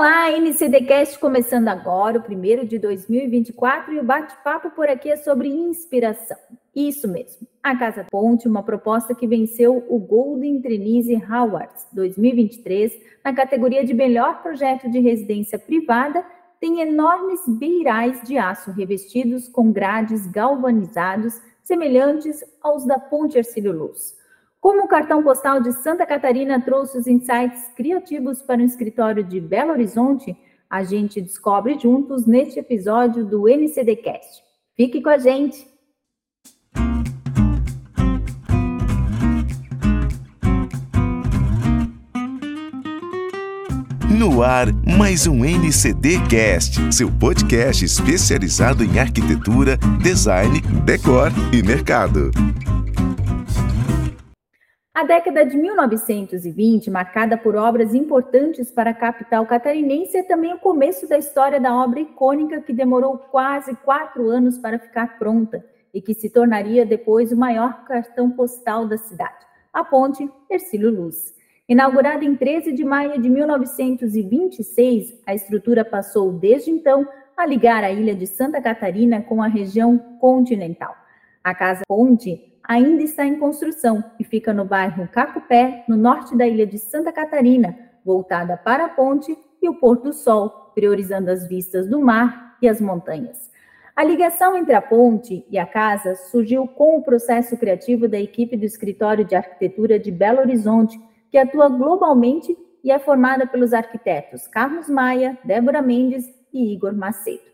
Olá, NCDcast começando agora, o primeiro de 2024, e o bate-papo por aqui é sobre inspiração. Isso mesmo, a Casa Ponte, uma proposta que venceu o Golden Trinise Awards 2023 na categoria de melhor projeto de residência privada, tem enormes beirais de aço revestidos com grades galvanizados semelhantes aos da Ponte Ercílio Luz. Como o cartão postal de Santa Catarina trouxe os insights criativos para o escritório de Belo Horizonte, a gente descobre juntos neste episódio do NCDcast. Fique com a gente! No ar, mais um NCDcast, seu podcast especializado em arquitetura, design, decor e mercado. A década de 1920, marcada por obras importantes para a capital catarinense, é também o começo da história da obra icônica que demorou quase quatro anos para ficar pronta e que se tornaria depois o maior cartão postal da cidade, a Ponte Ercílio Luz. Inaugurada em 13 de maio de 1926, a estrutura passou desde então a ligar a ilha de Santa Catarina com a região continental. A Casa Ponte ainda está em construção e fica no bairro Cacupé, no norte da ilha de Santa Catarina, voltada para a ponte e o pôr do sol, priorizando as vistas do mar e as montanhas. A ligação entre a ponte e a casa surgiu com o processo criativo da equipe do Escritório de Arquitetura de Belo Horizonte, que atua globalmente e é formada pelos arquitetos Carlos Maia, Débora Mendes e Igor Macedo.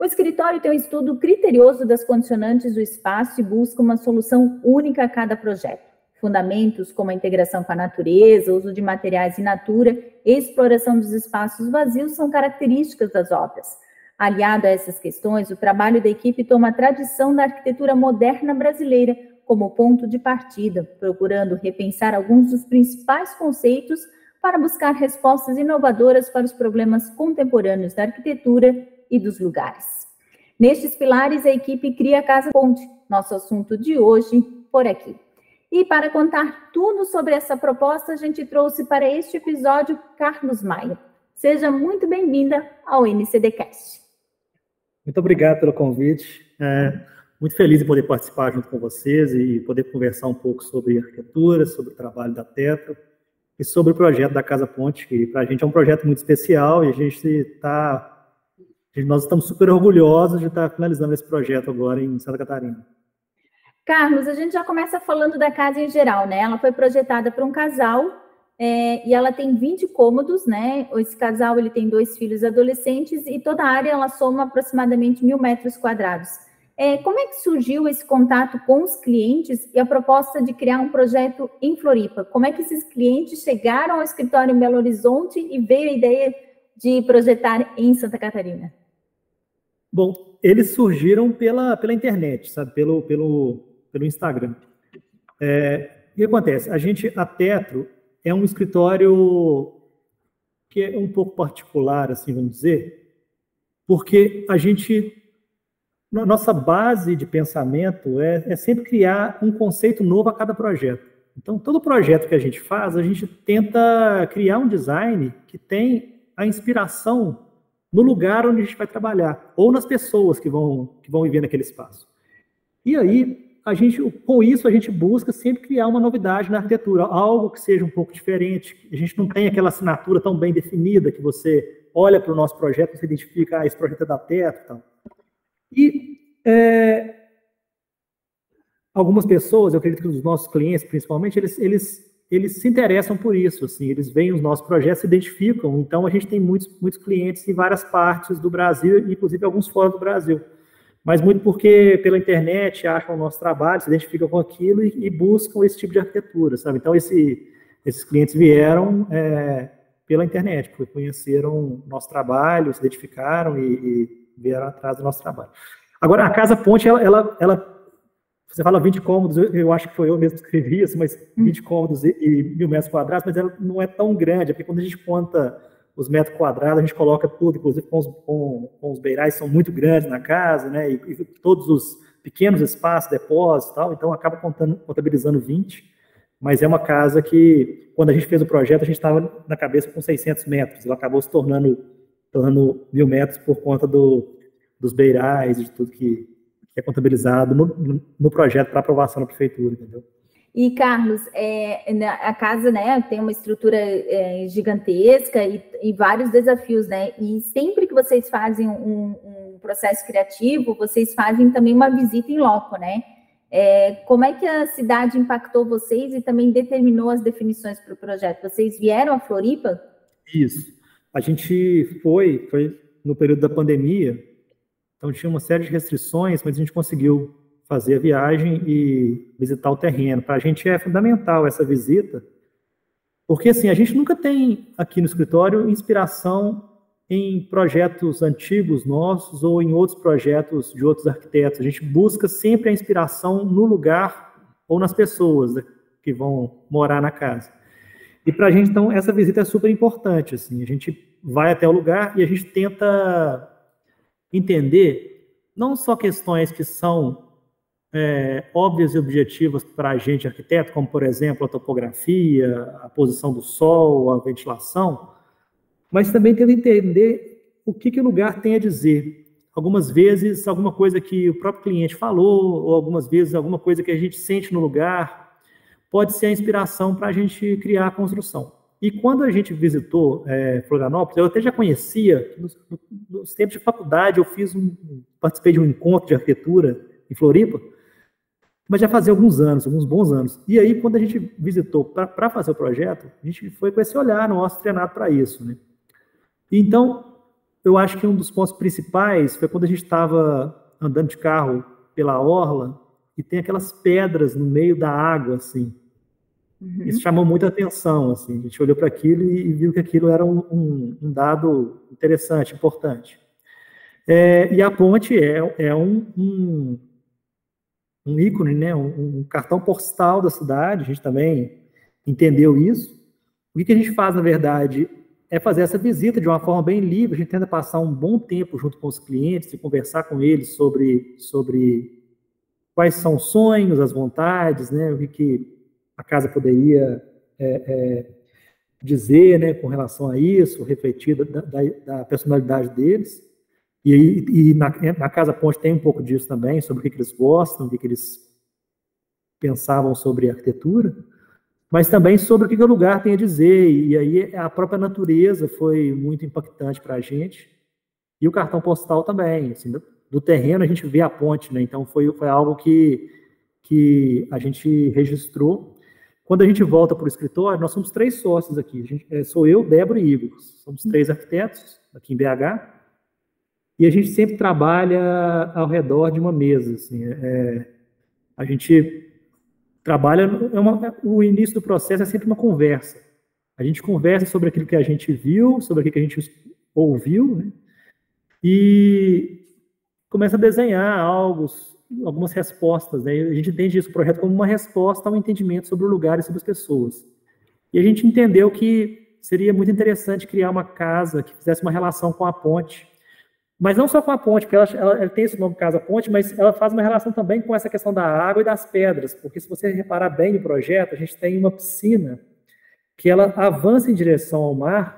O escritório tem um estudo criterioso das condicionantes do espaço e busca uma solução única a cada projeto. Fundamentos como a integração com a natureza, uso de materiais in natura e exploração dos espaços vazios são características das obras. Aliado a essas questões, o trabalho da equipe toma a tradição da arquitetura moderna brasileira como ponto de partida, procurando repensar alguns dos principais conceitos para buscar respostas inovadoras para os problemas contemporâneos da arquitetura e dos lugares. Nestes pilares, a equipe cria a Casa Ponte, nosso assunto de hoje por aqui. E para contar tudo sobre essa proposta, a gente trouxe para este episódio Carlos Maia. Seja muito bem-vinda ao NCDcast. Muito obrigado pelo convite. É, muito feliz em poder participar junto com vocês e poder conversar um pouco sobre arquitetura, sobre o trabalho da Tetra e sobre o projeto da Casa Ponte, que para a gente é um projeto muito especial e a gente está nós estamos super orgulhosos de estar finalizando esse projeto agora em Santa Catarina. Carlos, a gente já começa falando da casa em geral, né? Ela foi projetada para um casal é, e ela tem 20 cômodos, né? Esse casal ele tem dois filhos adolescentes e toda a área ela soma aproximadamente mil metros quadrados. É, como é que surgiu esse contato com os clientes e a proposta de criar um projeto em Floripa? Como é que esses clientes chegaram ao escritório em Belo Horizonte e veio a ideia de projetar em Santa Catarina? Bom, eles surgiram pela, pela internet, sabe? Pelo, pelo, pelo Instagram. É, o que acontece? A gente, a Tetro, é um escritório que é um pouco particular, assim, vamos dizer, porque a gente, nossa base de pensamento é, é sempre criar um conceito novo a cada projeto. Então, todo projeto que a gente faz, a gente tenta criar um design que tem a inspiração no lugar onde a gente vai trabalhar, ou nas pessoas que vão, que vão viver naquele espaço. E aí, a gente, com isso, a gente busca sempre criar uma novidade na arquitetura, algo que seja um pouco diferente, a gente não tem aquela assinatura tão bem definida que você olha para o nosso projeto, você identifica, ah, esse projeto é da Teto e é, algumas pessoas, eu acredito que os nossos clientes, principalmente, eles, eles eles se interessam por isso, assim, eles veem os nossos projetos, se identificam. Então, a gente tem muitos, muitos clientes em várias partes do Brasil, inclusive alguns fora do Brasil. Mas muito porque pela internet acham o nosso trabalho, se identificam com aquilo e, e buscam esse tipo de arquitetura, sabe? Então, esse, esses clientes vieram é, pela internet, porque conheceram nosso trabalho, se identificaram e, e vieram atrás do nosso trabalho. Agora, a Casa Ponte, ela, ela, ela você fala 20 cômodos, eu, acho que foi eu mesmo que escrevi isso, mas 20 hum. cômodos e, e mil metros quadrados, mas ela não é tão grande, é porque quando a gente conta os metros quadrados, a gente coloca tudo, inclusive com os, com, com os beirais são muito grandes na casa, né, e, e todos os pequenos espaços, depósitos e tal, então acaba contando, contabilizando 20. mas é uma casa que, quando a gente fez o projeto, a gente estava na cabeça com 600 metros, ela acabou se tornando, tornando mil metros por conta do, dos beirais e de tudo que é contabilizado no, no projeto para aprovação da prefeitura, entendeu? E, Carlos, é, a casa né, tem uma estrutura é, gigantesca e, e, vários desafios, né? E sempre que vocês fazem um, um, processo criativo, vocês fazem também uma visita em loco, né? É, como é que a cidade impactou vocês e também determinou as definições para o projeto? Vocês vieram a Floripa? Isso. A gente foi, foi no período da pandemia, então tinha uma série de restrições, mas a gente conseguiu fazer a viagem e visitar o terreno. Para a gente é fundamental essa visita, porque assim, a gente nunca tem aqui no escritório inspiração em projetos antigos nossos ou em outros projetos de outros arquitetos. A gente busca sempre a inspiração no lugar ou nas pessoas que vão morar na casa. E para a gente, então, essa visita é super importante. Assim, a gente vai até o lugar e a gente tenta entender não só questões que são é, óbvias e objetivas para a gente arquiteto, como, por exemplo, a topografia, a posição do sol, a ventilação, mas também tenta entender o que, que o lugar tem a dizer. Algumas vezes, alguma coisa que o próprio cliente falou, ou algumas vezes, alguma coisa que a gente sente no lugar, pode ser a inspiração para a gente criar a construção. E quando a gente visitou é, Florianópolis, eu até já conhecia, nos, nos tempos de faculdade, eu fiz um, participei de um encontro de arquitetura em Floripa, mas já fazia alguns anos, alguns bons anos. E aí, quando a gente visitou para fazer o projeto, a gente foi com esse olhar nosso treinado para isso. Né? Então, eu acho que um dos pontos principais foi quando a gente estava andando de carro pela orla e tem aquelas pedras no meio da água, assim. Uhum. Isso chamou muita atenção, assim. A gente olhou para aquilo e, viu que aquilo era um, um, dado interessante, importante. É, e a ponte é, é um, um um ícone, né, um, cartão postal da cidade, a gente também entendeu isso. O que a gente faz, na verdade, é fazer essa visita de uma forma bem livre, a gente tenta passar um bom tempo junto com os clientes e conversar com eles sobre, sobre quais são os sonhos, as vontades, né, o que a casa poderia é, é, dizer né, com relação a isso, refletir da, da, da personalidade deles. E, e na, na, Casa Ponte tem um pouco disso também, sobre o que, que eles gostam, o que, que eles pensavam sobre arquitetura, mas também sobre o que, que o lugar tem a dizer. E aí a própria natureza foi muito impactante para a gente. E o cartão postal também. Assim, do, do, terreno a gente vê a ponte, né? Então foi, foi algo que, que a gente registrou. Quando a gente volta para o escritório, nós somos três sócios aqui. Gente, é, sou eu, Débora e Igor. Somos três arquitetos aqui em BH. E a gente sempre trabalha ao redor de uma mesa. Assim, é, a gente trabalha. É uma, o início do processo é sempre uma conversa. A gente conversa sobre aquilo que a gente viu, sobre aquilo que a gente ouviu, né? e começa a desenhar algo, algumas respostas. Né? A gente entende esse projeto como uma resposta ao entendimento sobre o lugar e sobre as pessoas. E a gente entendeu que seria muito interessante criar uma casa que fizesse uma relação com a ponte, mas não só com a ponte, porque ela, ela, ela, tem esse nome Casa Ponte, mas ela faz uma relação também com essa questão da água e das pedras, porque se você reparar bem no projeto, a gente tem uma piscina que ela avança em direção ao mar,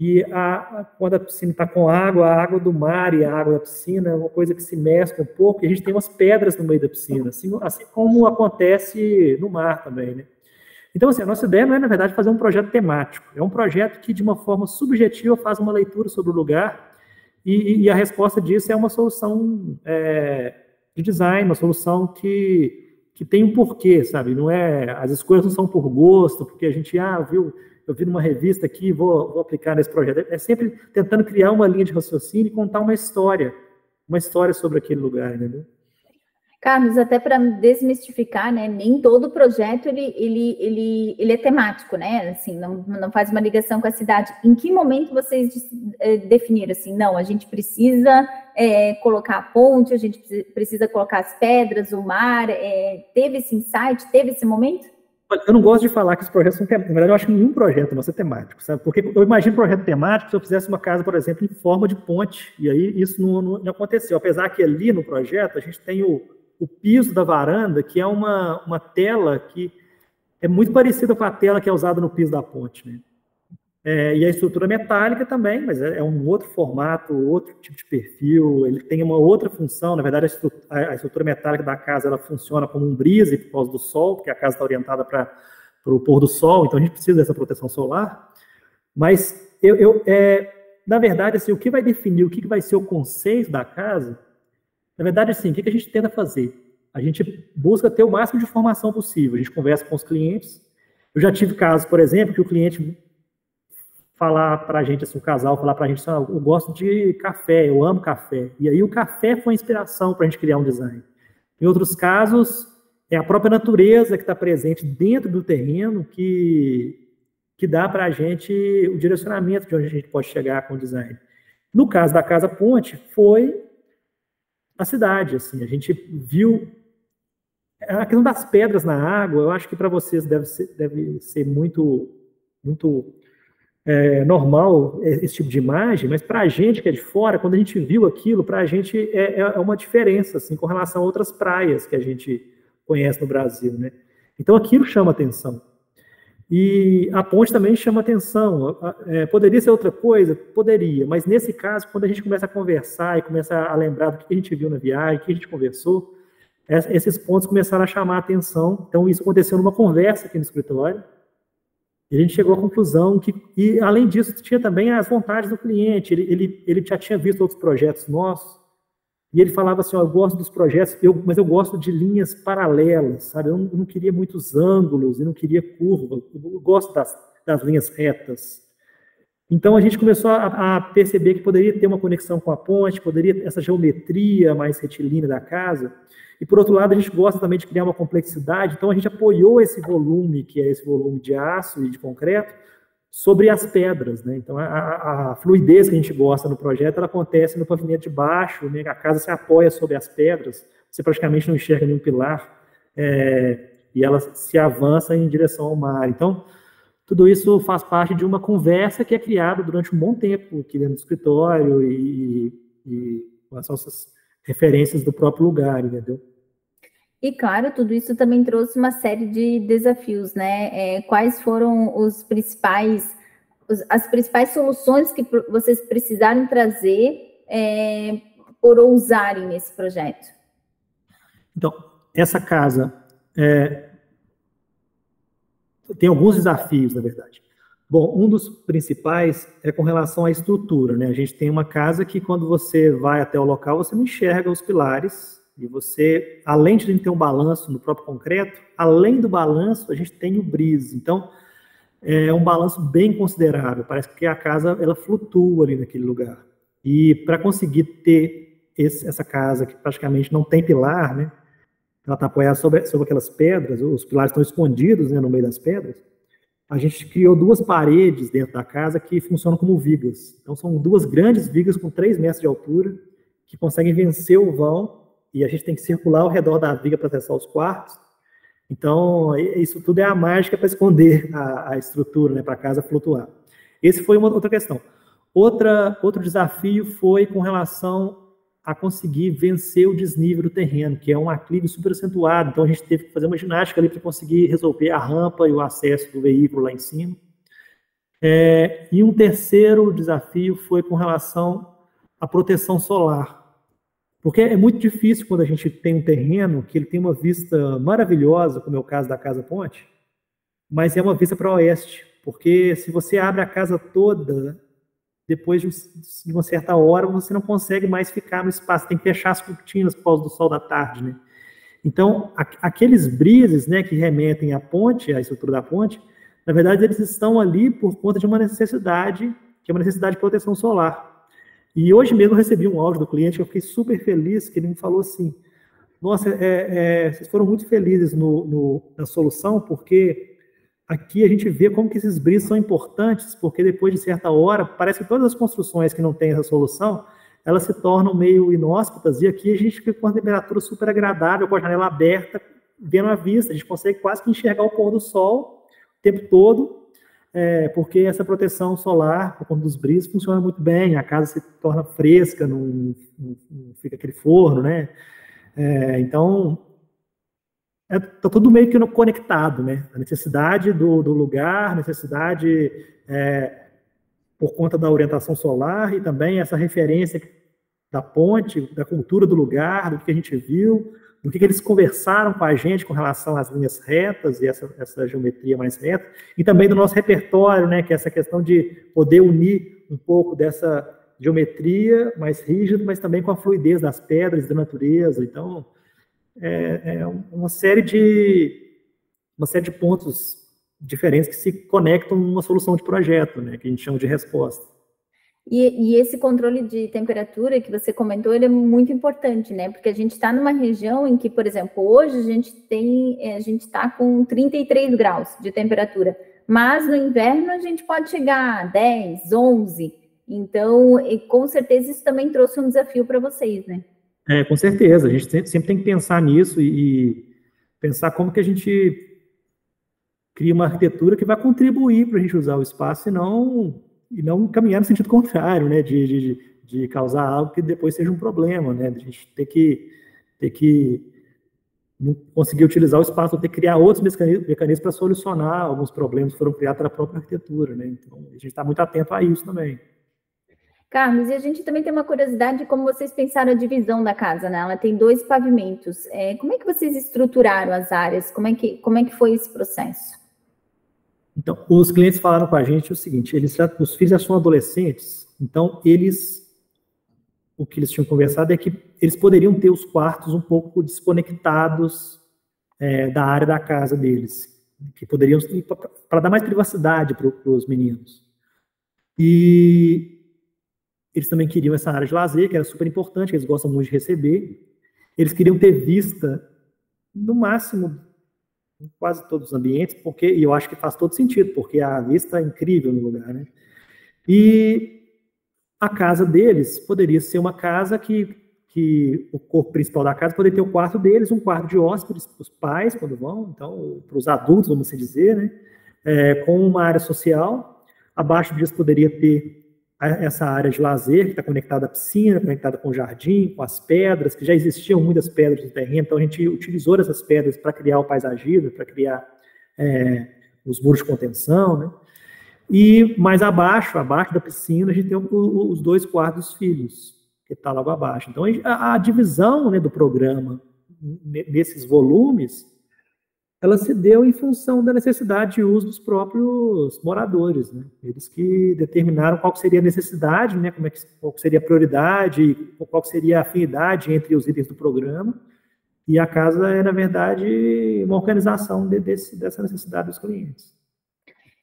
e a, quando a piscina está com água, a água do mar e a água da piscina é uma coisa que se mescla um pouco, e a gente tem umas pedras no meio da piscina, assim, assim como acontece no mar também, né? Então, assim, a nossa ideia não é, na verdade, fazer um projeto temático, é um projeto que, de uma forma subjetiva, faz uma leitura sobre o lugar, e, e a resposta disso é uma solução é, de design, uma solução que, que tem um porquê, sabe? Não é, as escolhas não são por gosto, porque a gente, ah, viu, eu vi numa revista aqui, vou, vou aplicar nesse projeto. É sempre tentando criar uma linha de raciocínio e contar uma história, uma história sobre aquele lugar, entendeu? Carlos, até para desmistificar, né? Nem todo projeto ele, ele, ele, ele é temático, né? Assim, não, não faz uma ligação com a cidade. Em que momento vocês é, definiram assim, não, a gente precisa é, colocar a ponte, a gente precisa colocar as pedras, o mar? É, teve esse insight, teve esse momento? Eu não gosto de falar que os projetos são temáticos. Na verdade, eu acho que nenhum projeto nosso é temático, sabe? Porque eu imagino um projeto temático se eu fizesse uma casa, por exemplo, em forma de ponte. E aí isso não, não, não aconteceu. Apesar que ali no projeto a gente tem o o piso da varanda, que é uma, uma tela que é muito parecida com a tela que é usada no piso da ponte. Né? É, e a estrutura metálica também, mas é, é, um outro formato, outro tipo de perfil, ele tem uma outra função. Na verdade, a estrutura, a estrutura metálica da casa ela funciona como um brise por causa do sol, porque a casa está orientada para o pôr do sol, então a gente precisa dessa proteção solar. Mas, eu, eu é, na verdade, assim, o que vai definir o que vai ser o conceito da casa, na verdade, assim, o que a gente tenta fazer? A gente busca ter o máximo de informação possível, a gente conversa com os clientes. Eu já tive casos, por exemplo, que o cliente falar para a gente, assim, o casal falar para a gente, assim, ah, eu gosto de café, eu amo café. E aí o café foi a inspiração para a gente criar um design. Em outros casos, é a própria natureza que está presente dentro do terreno que, que dá para a gente o direcionamento de onde a gente pode chegar com o design. No caso da Casa Ponte, foi a cidade, assim, a gente viu a questão das pedras na água, eu acho que para vocês deve ser, deve ser muito, muito é, normal esse tipo de imagem, mas para a gente que é de fora, quando a gente viu aquilo, para a gente é, é, uma diferença assim, com relação a outras praias que a gente conhece no Brasil. Né? Então aquilo chama atenção. E a ponte também chama atenção. É, poderia ser outra coisa? Poderia, mas nesse caso, quando a gente começa a conversar e começa a lembrar do que a gente viu na viagem, o que a gente conversou, esses pontos começaram a chamar a atenção. Então, isso aconteceu numa conversa aqui no escritório. E a gente chegou à conclusão que, e além disso, tinha também as vontades do cliente. Ele, ele, ele já tinha visto outros projetos nossos, e ele falava assim: ó, eu gosto dos projetos, eu, mas eu gosto de linhas paralelas, sabe? Eu não, eu não queria muitos ângulos, eu não queria curva, eu gosto das, das linhas retas. Então a gente começou a, a, perceber que poderia ter uma conexão com a ponte, poderia essa geometria mais retilínea da casa. E por outro lado, a gente gosta também de criar uma complexidade, então a gente apoiou esse volume, que é esse volume de aço e de concreto, sobre as pedras, né? Então a, a, a, fluidez que a gente gosta no projeto, ela acontece no pavimento de baixo, né? A casa se apoia sobre as pedras, você praticamente não enxerga nenhum pilar é, e ela se avança em direção ao mar. Então tudo isso faz parte de uma conversa que é criada durante um bom tempo aqui dentro do escritório e, e com as nossas referências do próprio lugar, entendeu? E claro, tudo isso também trouxe uma série de desafios, né? É, quais foram os principais, os, as principais soluções que vocês precisaram trazer é, por ousarem nesse projeto? Então, essa casa é, tem alguns desafios, na verdade. Bom, um dos principais é com relação à estrutura, né? A gente tem uma casa que quando você vai até o local, você não enxerga os pilares e você, além de ter um balanço no próprio concreto, além do balanço, a gente tem o brise. Então, é um balanço bem considerável. Parece que a casa ela flutua ali naquele lugar. E para conseguir ter esse, essa casa que praticamente não tem pilar, né? Ela está apoiada sobre, sobre aquelas pedras, os pilares estão escondidos né, no meio das pedras. A gente criou duas paredes dentro da casa que funcionam como vigas. Então, são duas grandes vigas com 3 metros de altura que conseguem vencer o vão e a gente tem que circular ao redor da viga para acessar os quartos. Então, isso tudo é a mágica para esconder a, a estrutura, né, para a casa flutuar. Esse foi uma outra questão. Outra, outro desafio foi com relação a conseguir vencer o desnível do terreno, que é um aclive super acentuado. Então, a gente teve que fazer uma ginástica ali para conseguir resolver a rampa e o acesso do veículo lá em cima. É, e um terceiro desafio foi com relação à proteção solar. Porque é muito difícil quando a gente tem um terreno que ele tem uma vista maravilhosa, como é o caso da Casa Ponte, mas é uma vista para oeste. Porque se você abre a casa toda, depois de uma certa hora, você não consegue mais ficar no espaço, tem que fechar as cortinas por causa do sol da tarde, né? Então, aqueles brises, né, que remetem à ponte, à estrutura da ponte, na verdade, eles estão ali por conta de uma necessidade, que é uma necessidade de proteção solar. E hoje mesmo eu recebi um áudio do cliente eu fiquei super feliz, que ele me falou assim, nossa, é, é, vocês foram muito felizes no, no, na solução, porque aqui a gente vê como que esses brisas são importantes, porque depois de certa hora, parece que todas as construções que não têm essa solução, elas se tornam meio inóspitas, e aqui a gente fica com uma temperatura super agradável, com a janela aberta, vendo a vista, a gente consegue quase que enxergar o pôr do sol o tempo todo, é, porque essa proteção solar, por conta dos brisas, funciona muito bem, a casa se torna fresca, não, não, não fica aquele forno, né? É, então, está é, tá tudo meio que conectado, né? A necessidade do, do lugar, necessidade é, por conta da orientação solar e também essa referência da ponte, da cultura do lugar, do que a gente viu, do que, eles conversaram com a gente com relação às linhas retas e essa, essa geometria mais reta, e também do nosso repertório, né, que é essa questão de poder unir um pouco dessa geometria mais rígida, mas também com a fluidez das pedras da natureza. Então, é, é uma série de uma série de pontos diferentes que se conectam numa solução de projeto, né, que a gente chama de resposta. E, e, esse controle de temperatura que você comentou, ele é muito importante, né? Porque a gente está numa região em que, por exemplo, hoje a gente tem, é, a gente está com 33 graus de temperatura, mas no inverno a gente pode chegar a 10, 11. Então, com certeza isso também trouxe um desafio para vocês, né? É, com certeza. A gente sempre tem que pensar nisso e pensar como que a gente cria uma arquitetura que vai contribuir para a gente usar o espaço e não e não caminhar no sentido contrário, né, de, de, de causar algo que depois seja um problema, né, a gente ter que, ter que não conseguir utilizar o espaço, ter que criar outros mecanismos, para solucionar alguns problemas que foram criados pela própria arquitetura, né, então a gente está muito atento a isso também. Carlos, e a gente também tem uma curiosidade de como vocês pensaram a divisão da casa, né? Ela tem dois pavimentos. É, como é que vocês estruturaram as áreas? Como é que, como é que foi esse processo? Então, os clientes falaram com a gente o seguinte: eles já, os filhos já são adolescentes, então eles, o que eles tinham conversado é que eles poderiam ter os quartos um pouco desconectados é, da área da casa deles, que poderiam para dar mais privacidade para os meninos. E eles também queriam essa área de lazer, que era super importante, que eles gostam muito de receber. Eles queriam ter vista no máximo em quase todos os ambientes, porque e eu acho que faz todo sentido, porque a vista é incrível no lugar, né? E a casa deles poderia ser uma casa que, que o corpo principal da casa poderia ter o quarto deles, um quarto de hóspedes para os pais quando vão, então para os adultos, vamos assim dizer, né? É, com uma área social. Abaixo disso poderia ter essa área de lazer que está conectada à piscina, conectada com o jardim, com as pedras, que já existiam muitas pedras no terreno, então a gente utilizou essas pedras para criar o paisagismo, para criar é, os muros de contenção, né? E mais abaixo, abaixo da piscina, a gente tem o, o, os dois quartos filhos, que está logo abaixo. Então a, a divisão né, do programa nesses volumes ela se deu em função da necessidade de uso dos próprios moradores, né? Eles que determinaram qual seria a necessidade, né? Como é que, qual seria a prioridade, qual seria a afinidade entre os itens do programa. E a casa é, na verdade, uma organização de, desse, dessa necessidade dos clientes.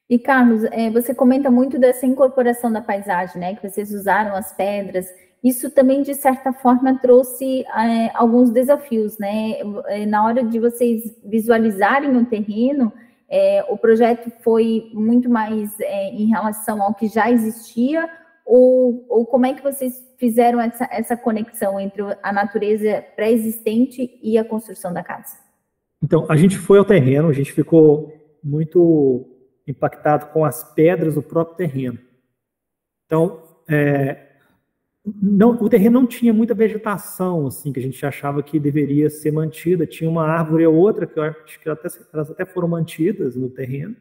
E, Carlos, é, você comenta muito dessa incorporação da paisagem, né? Que vocês usaram as pedras isso também, de certa forma, trouxe é, alguns desafios, né? É, na hora de vocês visualizarem o terreno, é, o projeto foi muito mais é, em relação ao que já existia, ou, ou como é que vocês fizeram essa, essa conexão entre a natureza pré-existente e a construção da casa? Então, a gente foi ao terreno, a gente ficou muito impactado com as pedras do próprio terreno. Então, é, não, o terreno não tinha muita vegetação, assim, que a gente achava que deveria ser mantida. Tinha uma árvore ou outra, que eu acho que até, elas até foram mantidas no terreno.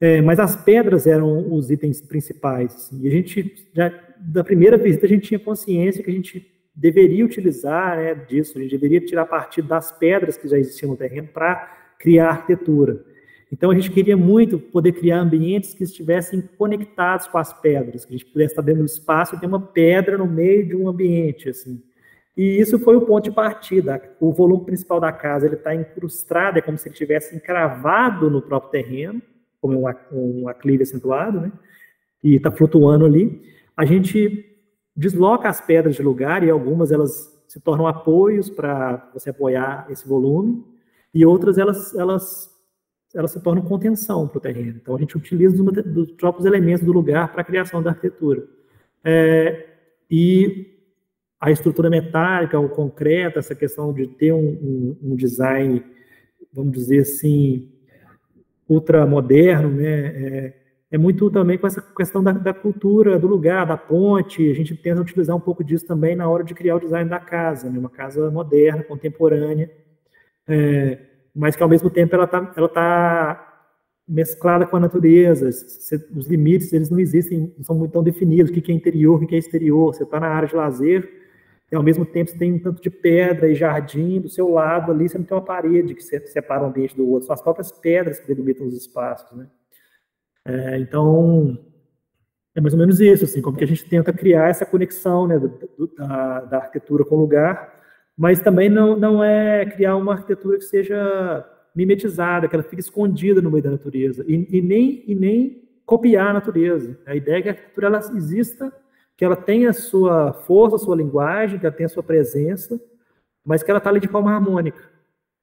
É, mas as pedras eram os itens principais. Assim, e a gente, já, da primeira visita, a gente tinha consciência que a gente deveria utilizar né, disso, a gente deveria tirar partido das pedras que já existiam no terreno para criar arquitetura. Então a gente queria muito poder criar ambientes que estivessem conectados com as pedras, que a gente pudesse estar dentro do espaço e ter uma pedra no meio de um ambiente, assim. E isso foi o ponto de partida. O volume principal da casa ele está incrustado, é como se ele tivesse encravado no próprio terreno, como um, um aclive acentuado, né? E está flutuando ali. A gente desloca as pedras de lugar e algumas elas se tornam apoios para você apoiar esse volume e outras elas elas ela se torna contenção para o terreno. Então, a gente utiliza os, dos próprios elementos do lugar para a criação da arquitetura. É, e a estrutura metálica, o concreto, essa questão de ter um, um, um design, vamos dizer assim, ultramoderno, né, é, é, muito também com essa questão da, da, cultura do lugar, da ponte, a gente tenta utilizar um pouco disso também na hora de criar o design da casa, né, uma casa moderna, contemporânea, é, mas que ao mesmo tempo ela está ela tá mesclada com a natureza, os limites eles não existem, não são muito tão definidos, o que é interior, o que é exterior, você está na área de lazer, e ao mesmo tempo você tem um tanto de pedra e jardim do seu lado ali, você não tem uma parede que separa um ambiente do outro, são as próprias pedras que delimitam os espaços, né? É, então, é mais ou menos isso, assim, como que a gente tenta criar essa conexão, né, do, da, da arquitetura com o lugar, mas também não, não é criar uma arquitetura que seja mimetizada, que ela fique escondida no meio da natureza, e, e, nem, e nem copiar a natureza. A ideia é que a arquitetura ela exista, que ela tenha a sua força, a sua linguagem, que ela tenha a sua presença, mas que ela está ali de forma harmônica.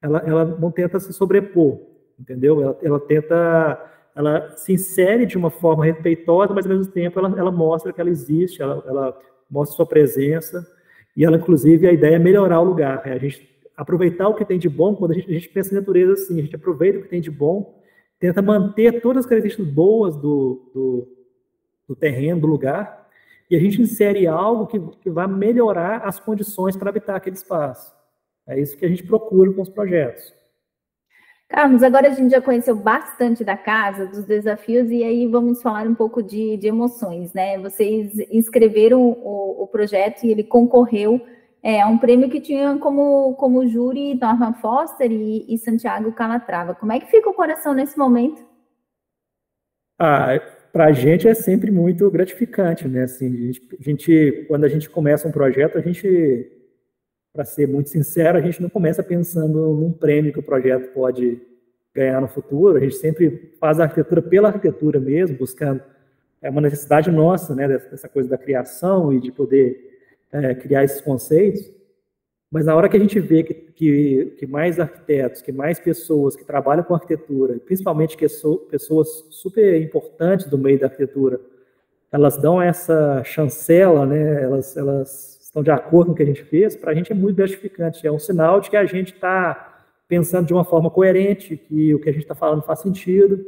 Ela, ela não tenta se sobrepor, entendeu? Ela, ela tenta, ela se insere de uma forma respeitosa, mas ao mesmo tempo ela, ela mostra que ela existe, ela, ela mostra sua presença, e ela, inclusive, a ideia é melhorar o lugar. É a gente aproveitar o que tem de bom, quando a gente, a gente pensa em natureza assim, a gente aproveita o que tem de bom, tenta manter todas as características boas do, do, do terreno, do lugar, e a gente insere algo que, que vai melhorar as condições para habitar aquele espaço. É isso que a gente procura com os projetos. Carlos, agora a gente já conheceu bastante da casa, dos desafios, e aí vamos falar um pouco de, de emoções, né? Vocês inscreveram o, o projeto e ele concorreu é um prêmio que tinha como, como júri Norman Foster e, e Santiago Calatrava. Como é que fica o coração nesse momento? Ah, para a gente é sempre muito gratificante, né? Assim, a gente, a gente, quando a gente começa um projeto, a gente, para ser muito sincero, a gente não começa pensando num prêmio que o projeto pode ganhar no futuro. A gente sempre faz a arquitetura pela arquitetura mesmo, buscando é uma necessidade nossa, né? Dessa coisa da criação e de poder é, criar esses conceitos, mas na hora que a gente vê que, que, que, mais arquitetos, que mais pessoas que trabalham com arquitetura, principalmente que so, pessoas super importantes do meio da arquitetura, elas dão essa chancela, né, elas, elas estão de acordo com o que a gente fez, para a gente é muito gratificante, é um sinal de que a gente está pensando de uma forma coerente, que o que a gente está falando faz sentido.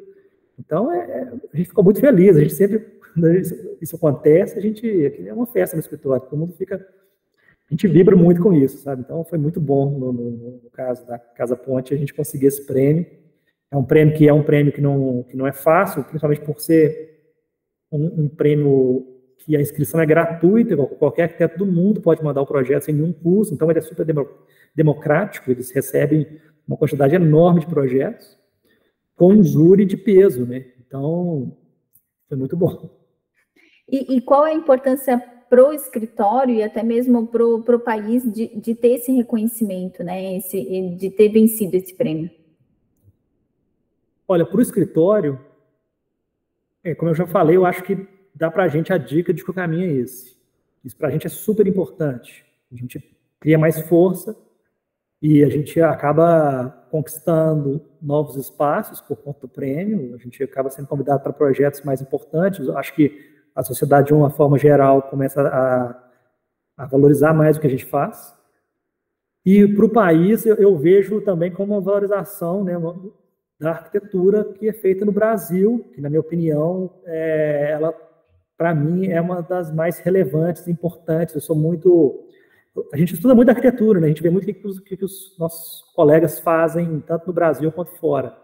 Então, é, é, a gente ficou muito feliz, a gente sempre quando isso, isso acontece, a gente é uma festa no escritório, todo mundo fica, a gente vibra muito com isso, sabe? Então foi muito bom no, no, no caso da Casa Ponte a gente conseguir esse prêmio. É um prêmio que é um prêmio que não, que não é fácil, principalmente por ser um, um prêmio que a inscrição é gratuita, qualquer arquiteto do mundo pode mandar o projeto sem nenhum custo, então ele é super democrático, eles recebem uma quantidade enorme de projetos com um júri de peso, né? Então, foi muito bom. E, e qual é a importância para o escritório e até mesmo para o país de, de ter esse reconhecimento, né? Esse, de ter vencido esse prêmio? Olha, para o escritório, é, como eu já falei, eu acho que dá para a gente a dica de que o caminho é esse. Isso para a gente é super importante. A gente cria mais força e a gente acaba conquistando novos espaços por conta do prêmio. A gente acaba sendo convidado para projetos mais importantes. Eu acho que a sociedade, de uma forma geral, começa a, a valorizar mais o que a gente faz. E para o país, eu, eu, vejo também como uma valorização né, da arquitetura que é feita no Brasil, que, na minha opinião, é, ela, para mim, é uma das mais relevantes, importantes. Eu sou muito. A gente estuda muito arquitetura, né? a gente vê muito o que, que, que os nossos colegas fazem, tanto no Brasil quanto fora.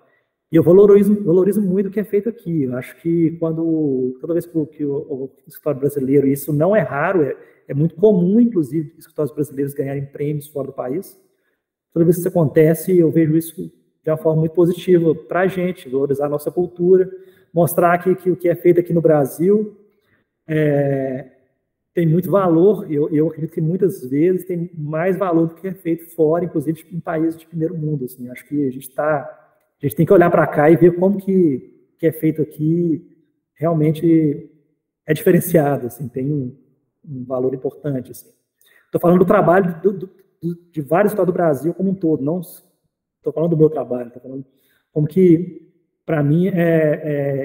E eu valorizo, valorizo muito o que é feito aqui. Eu acho que quando toda vez que, o, que o, o escritório brasileiro, isso não é raro, é, é muito comum, inclusive, escritórios brasileiros ganharem prêmios fora do país. Toda vez que isso acontece, eu vejo isso de uma forma muito positiva para a gente, valorizar a nossa cultura, mostrar que, que o que é feito aqui no Brasil é, tem muito valor, eu, eu acredito que muitas vezes tem mais valor do que é feito fora, inclusive em países de primeiro mundo. Assim. Acho que a gente está a gente tem que olhar para cá e ver como que, que é feito aqui realmente é diferenciado, assim, tem um, um valor importante. Estou assim. falando do trabalho do, do, de vários estados do Brasil como um todo, não estou falando do meu trabalho, estou falando como que, para mim, é,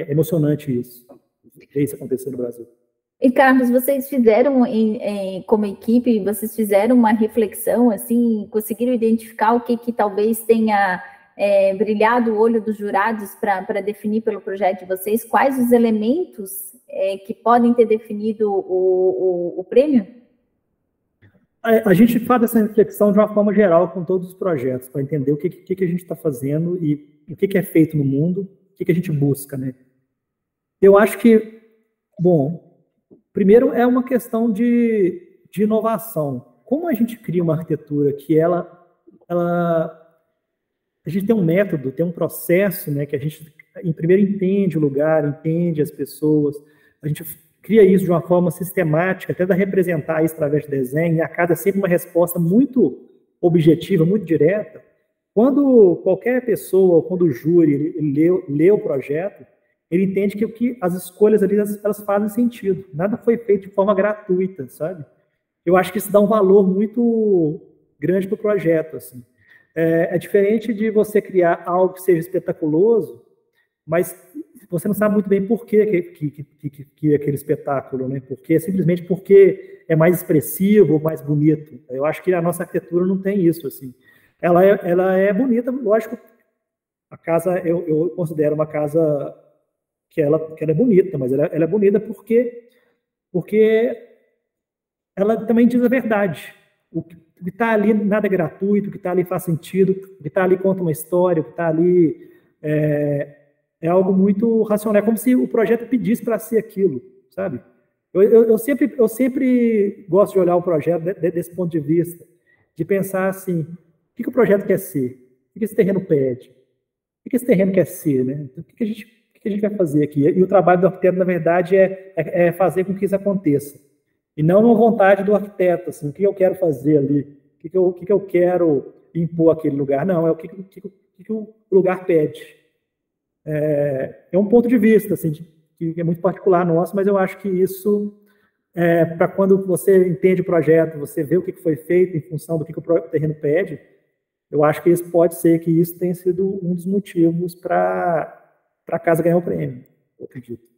é, emocionante isso, ver isso acontecer no Brasil. E Carlos, vocês fizeram em, em, como equipe, vocês fizeram uma reflexão, assim, conseguiram identificar o que, que talvez tenha é, brilhado o olho dos jurados para definir pelo projeto de vocês quais os elementos é, que podem ter definido o, o, o, prêmio? A, a, gente faz essa reflexão de uma forma geral com todos os projetos, para entender o que, que, que, a gente está fazendo e o que, que é feito no mundo, o que, que a gente busca, né? Eu acho que, bom, primeiro é uma questão de, de inovação. Como a gente cria uma arquitetura que ela, ela a gente tem um método, tem um processo, né, que a gente em primeiro entende o lugar, entende as pessoas, a gente cria isso de uma forma sistemática, tenta representar isso através de desenho, e a cada sempre uma resposta muito objetiva, muito direta. Quando qualquer pessoa, quando o júri lê, lê o projeto, ele entende que, que as escolhas ali elas, elas, fazem sentido. Nada foi feito de forma gratuita, sabe? Eu acho que isso dá um valor muito grande para o projeto. Assim. É, é diferente de você criar algo que seja espetaculoso, mas você não sabe muito bem por que, que, que, que, que aquele espetáculo, né? Porque simplesmente porque é mais expressivo, mais bonito. Eu acho que a nossa arquitetura não tem isso, assim. Ela é, ela é bonita, lógico. A casa eu, eu considero uma casa que ela, que ela é bonita, mas ela, ela é bonita porque porque ela também diz a verdade. O que está ali nada é gratuito, o que está ali faz sentido, o que está ali conta uma história, o que está ali é, é algo muito racional. É como se o projeto pedisse para ser aquilo, sabe? Eu, eu, eu, sempre, eu sempre gosto de olhar o projeto de, de, desse ponto de vista, de pensar assim, o que, que o projeto quer ser? O que esse terreno pede? O que esse terreno quer ser? Né? Então, o que, que, a gente, que a gente vai fazer aqui? E o trabalho do arquiteto, na verdade, é, é, é fazer com que isso aconteça. E não uma vontade do arquiteto, assim, o que eu quero fazer ali, o que, que, eu, o que, eu quero impor aquele lugar. não, é o que, que, que o lugar pede é, é um ponto de vista, assim, que é muito particular nosso, mas eu acho que isso, é, para quando você entende o projeto, você vê o que foi feito em função do que, que o terreno pede, eu acho que isso pode ser que isso tenha sido um dos motivos para a casa ganhar o prêmio, eu acredito.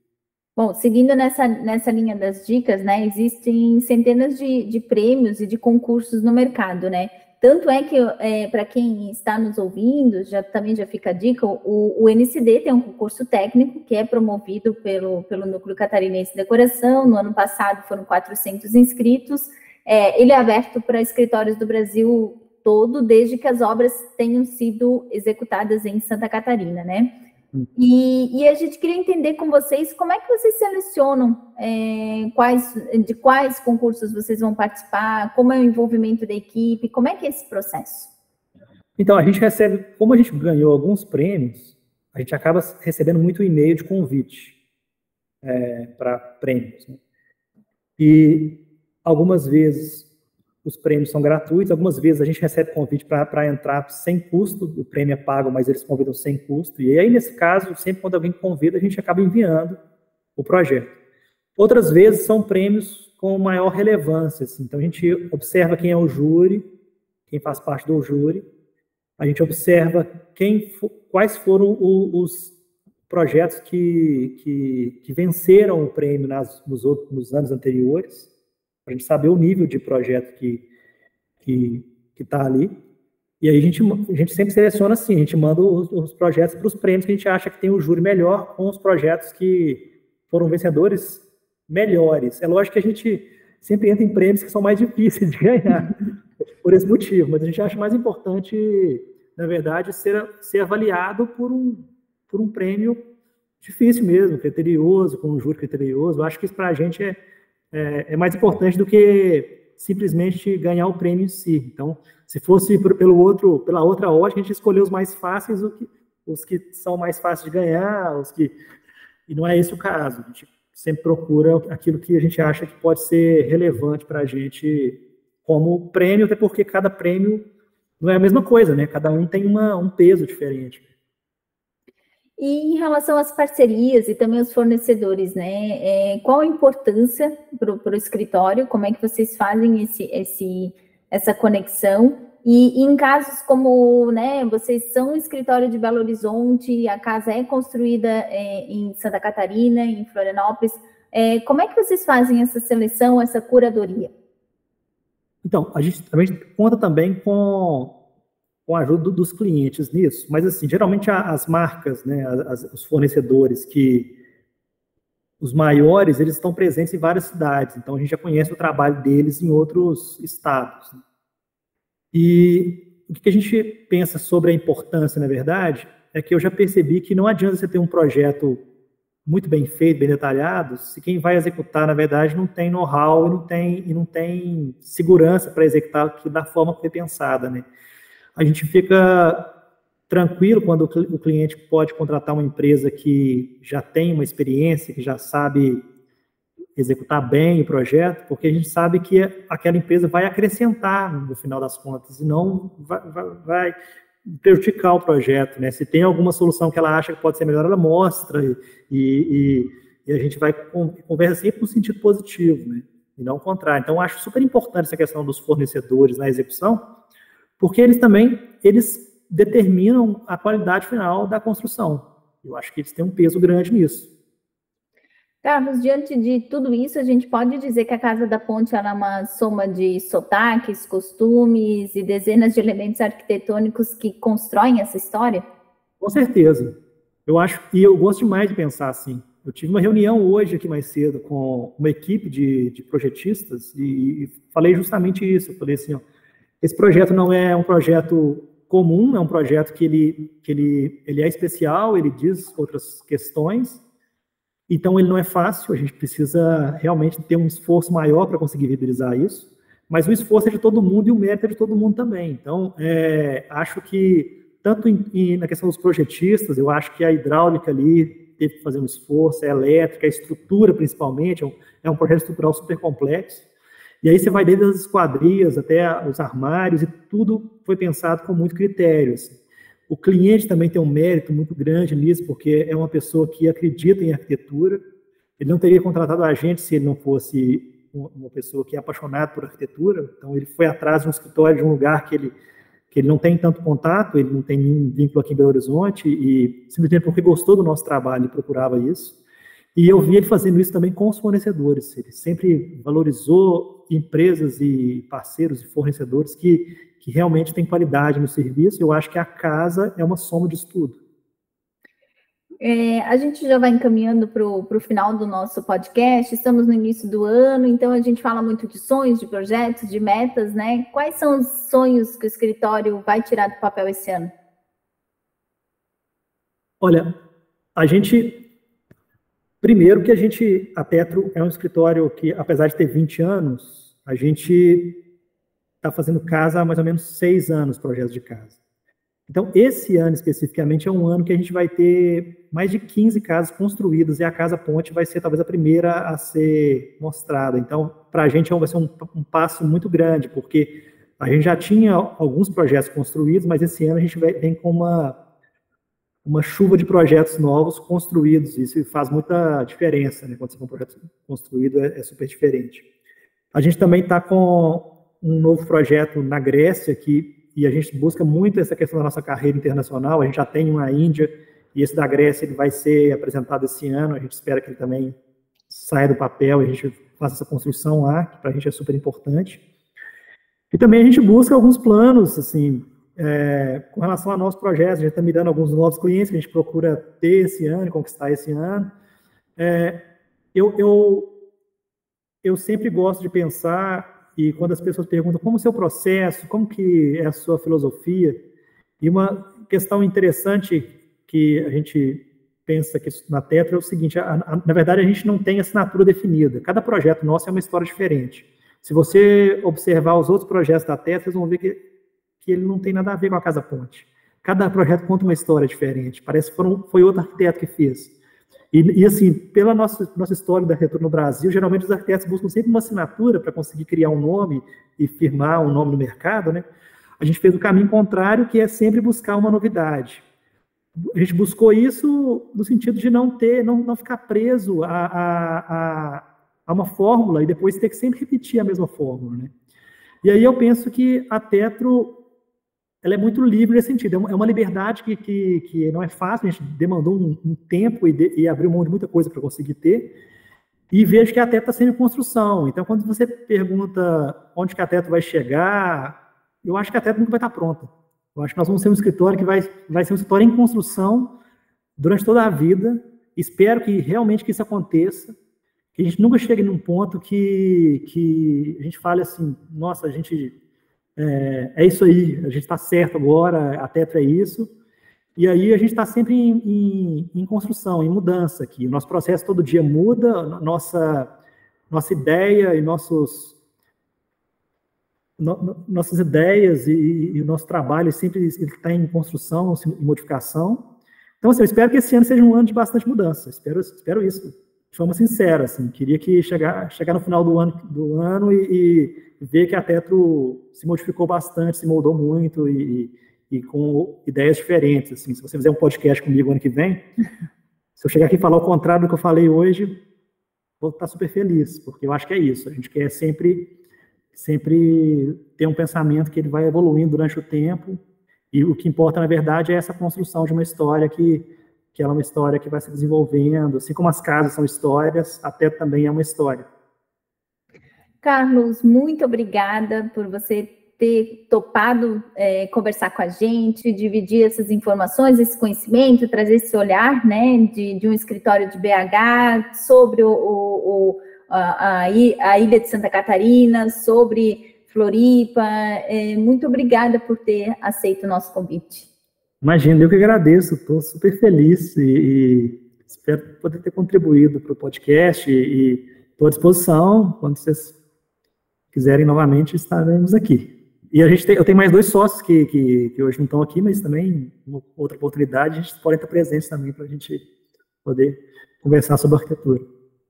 Bom, seguindo nessa, nessa linha das dicas, né, existem centenas de, de prêmios e de concursos no mercado, né? Tanto é que, é, para quem está nos ouvindo, já também já fica a dica, o, o, NCD tem um concurso técnico que é promovido pelo, pelo Núcleo Catarinense de Decoração. No ano passado foram 400 inscritos. É, ele é aberto para escritórios do Brasil todo, desde que as obras tenham sido executadas em Santa Catarina, né? E, e, a gente queria entender com vocês como é que vocês selecionam é, quais, de quais concursos vocês vão participar, como é o envolvimento da equipe, como é que é esse processo? Então, a gente recebe, como a gente ganhou alguns prêmios, a gente acaba recebendo muito e-mail de convite é, para prêmios. Né? E algumas vezes os prêmios são gratuitos, algumas vezes a gente recebe convite para entrar sem custo, o prêmio é pago, mas eles convidam sem custo, e aí nesse caso, sempre quando alguém convida, a gente acaba enviando o projeto. Outras vezes são prêmios com maior relevância, assim. então a gente observa quem é o júri, quem faz parte do júri, a gente observa quem, quais foram os projetos que, que, que venceram o prêmio nas, nos, outros, nos anos anteriores, para a gente saber o nível de projeto que que está ali. E aí a gente, a gente sempre seleciona assim, a gente manda os, os projetos para os prêmios que a gente acha que tem o júri melhor com os projetos que foram vencedores melhores. É lógico que a gente sempre entra em prêmios que são mais difíceis de ganhar, por esse motivo, mas a gente acha mais importante, na verdade, ser, ser avaliado por um, por um prêmio difícil mesmo, criterioso, com um júri criterioso. Eu acho que isso para a gente é, é, é, mais importante do que simplesmente ganhar o prêmio em si. Então, se fosse pelo outro, pela outra ótica, a gente escolheu os mais fáceis, os que são mais fáceis de ganhar, os que e não é esse o caso. A gente sempre procura aquilo que a gente acha que pode ser relevante para a gente como prêmio, até porque cada prêmio não é a mesma coisa, né? Cada um tem uma, um peso diferente. E em relação às parcerias e também os fornecedores, né? É, qual a importância para o escritório? Como é que vocês fazem esse, esse, essa conexão? E, e, em casos como, né, vocês são um escritório de Belo Horizonte, a casa é construída é, em Santa Catarina, em Florianópolis, é, como é que vocês fazem essa seleção, essa curadoria? Então, a gente, a gente conta também com com a ajuda dos clientes nisso, mas assim, geralmente as marcas, né, as, os fornecedores que, os maiores, eles estão presentes em várias cidades, então a gente já conhece o trabalho deles em outros estados. E o que a gente pensa sobre a importância, na verdade, é que eu já percebi que não adianta você ter um projeto muito bem feito, bem detalhado, se quem vai executar, na verdade, não tem know-how e não tem, e não tem segurança para executar da forma que foi pensada, né? A gente fica tranquilo quando o cliente pode contratar uma empresa que já tem uma experiência, que já sabe executar bem o projeto, porque a gente sabe que aquela empresa vai acrescentar no final das contas e não vai, vai, vai prejudicar o projeto, né? Se tem alguma solução que ela acha que pode ser melhor, ela mostra e, e, e a gente vai conversa sempre no sentido positivo, né? E não o contrário. Então, acho super importante essa questão dos fornecedores na execução, porque eles também eles determinam a qualidade final da construção. Eu acho que eles têm um peso grande nisso. Carlos, diante de tudo isso, a gente pode dizer que a Casa da Ponte é uma soma de sotaques, costumes e dezenas de elementos arquitetônicos que constroem essa história? Com certeza. Eu acho, e eu gosto demais de pensar assim. Eu tive uma reunião hoje aqui mais cedo com uma equipe de, de projetistas e, e, falei justamente isso. Eu falei assim, ó, esse projeto não é um projeto comum, é um projeto que ele, que ele, ele é especial, ele diz outras questões, então, ele não é fácil, a gente precisa realmente ter um esforço maior para conseguir viabilizar isso, mas o esforço é de todo mundo e o mérito é de todo mundo também. Então, é, acho que, tanto em, em, na questão dos projetistas, eu acho que a hidráulica ali teve que fazer um esforço, a elétrica, a estrutura principalmente, é um, é um projeto estrutural super complexo. E aí você vai desde as esquadrias até os armários e tudo foi pensado com muito critério. Assim. O cliente também tem um mérito muito grande nisso, porque é uma pessoa que acredita em arquitetura. Ele não teria contratado a gente se ele não fosse uma pessoa que é apaixonada por arquitetura. Então, ele foi atrás de um escritório, de um lugar que ele, que ele não tem tanto contato, ele não tem nenhum vínculo aqui em Belo Horizonte, e simplesmente porque gostou do nosso trabalho, ele procurava isso. E eu vi ele fazendo isso também com os fornecedores. Ele sempre valorizou empresas e parceiros e fornecedores que que realmente tem qualidade no serviço. Eu acho que a casa é uma soma disso tudo. É, a gente já vai encaminhando para o final do nosso podcast, estamos no início do ano, então a gente fala muito de sonhos, de projetos, de metas, né? Quais são os sonhos que o escritório vai tirar do papel esse ano? Olha, a gente. Primeiro que a gente, a Petro é um escritório que, apesar de ter 20 anos, a gente está fazendo casa há mais ou menos seis anos, projetos de casa. Então, esse ano especificamente é um ano que a gente vai ter mais de 15 casas construídas e a Casa Ponte vai ser talvez a primeira a ser mostrada. Então, para a gente é vai ser um, um, passo muito grande, porque a gente já tinha alguns projetos construídos, mas esse ano a gente vem com uma, uma chuva de projetos novos construídos. Isso faz muita diferença, né? Quando você tem um projeto construído, é, é super diferente. A gente também está com um novo projeto na Grécia, que, e a gente busca muito essa questão da nossa carreira internacional, a gente já tem um na Índia, e esse da Grécia ele vai ser apresentado esse ano, a gente espera que ele também saia do papel a gente faça essa construção lá, que para a gente é super importante. E também a gente busca alguns planos, assim, é, com relação a nossos projetos, a gente está mirando alguns novos clientes que a gente procura ter esse ano, conquistar esse ano. É, eu, eu, eu sempre gosto de pensar e quando as pessoas perguntam como o seu processo, como que é a sua filosofia, e uma questão interessante que a gente pensa que na Tetra é o seguinte, a, a, na verdade a gente não tem assinatura definida, cada projeto nosso é uma história diferente. Se você observar os outros projetos da Tetra, vocês vão ver que, que ele não tem nada a ver com a Casa Ponte. Cada projeto conta uma história diferente, parece que foram, foi outro arquiteto que fez. E, e, assim, pela nossa, nossa história da arquitetura no Brasil, geralmente os arquitetos buscam sempre uma assinatura para conseguir criar um nome e firmar um nome no mercado, né? A gente fez o caminho contrário, que é sempre buscar uma novidade. A gente buscou isso no sentido de não ter, não, não ficar preso a, a, a, a uma fórmula e depois ter que sempre repetir a mesma fórmula, né? E aí eu penso que a Tetro ela é muito livre nesse sentido. É, é uma liberdade que, que, que não é fácil, a gente demandou um, um tempo e, de, e, abriu mão de muita coisa para conseguir ter. E vejo que a Teto está sendo construção. Então, quando você pergunta onde que a Teto vai chegar, eu acho que a Teto nunca vai estar tá pronta. Eu acho que nós vamos ser um escritório que vai, vai ser um escritório em construção durante toda a vida. espero que realmente que isso aconteça, que a gente nunca chegue num ponto que, que a gente fale assim, nossa, a gente é, é isso aí, a gente está certo agora, a Tetra é isso, e aí a gente está sempre em, em, em, construção, em mudança aqui. O nosso processo todo dia muda, nossa, nossa ideia e nossos, no, nossas ideias e, o nosso trabalho sempre está em construção, em modificação. Então, assim, eu espero que esse ano seja um ano de bastante mudança. Espero, espero isso, de forma sincera. Assim, queria que chegar, chegar no final do ano, do ano e, e ver que a Tetro se modificou bastante, se moldou muito e, e com ideias diferentes. Assim, se você fizer um podcast comigo ano que vem, se eu chegar aqui e falar o contrário do que eu falei hoje, vou estar super feliz, porque eu acho que é isso. A gente quer sempre, sempre ter um pensamento que ele vai evoluindo durante o tempo, e o que importa, na verdade, é essa construção de uma história que, que ela é uma história que vai se desenvolvendo, assim como as casas são histórias, até também é uma história. Carlos, muito obrigada por você ter topado é, conversar com a gente, dividir essas informações, esse conhecimento, trazer esse olhar né, de, de um escritório de BH sobre o, o, a, a, Ilha de Santa Catarina, sobre Floripa. É, muito obrigada por ter aceito o nosso convite. Imagina, eu que agradeço, estou super feliz e, e, espero poder ter contribuído para o podcast e estou à disposição. Quando vocês quiserem novamente, estaremos aqui. E a gente tem, eu tenho mais dois sócios que, que, que hoje não estão aqui, mas também, outra oportunidade, a gente pode estar presentes também para a gente poder conversar sobre arquitetura.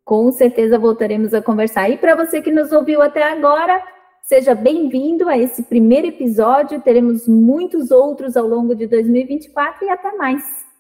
Com certeza voltaremos a conversar. E para você que nos ouviu até agora, seja bem-vindo a esse primeiro episódio. Teremos muitos outros ao longo de 2024 e até mais.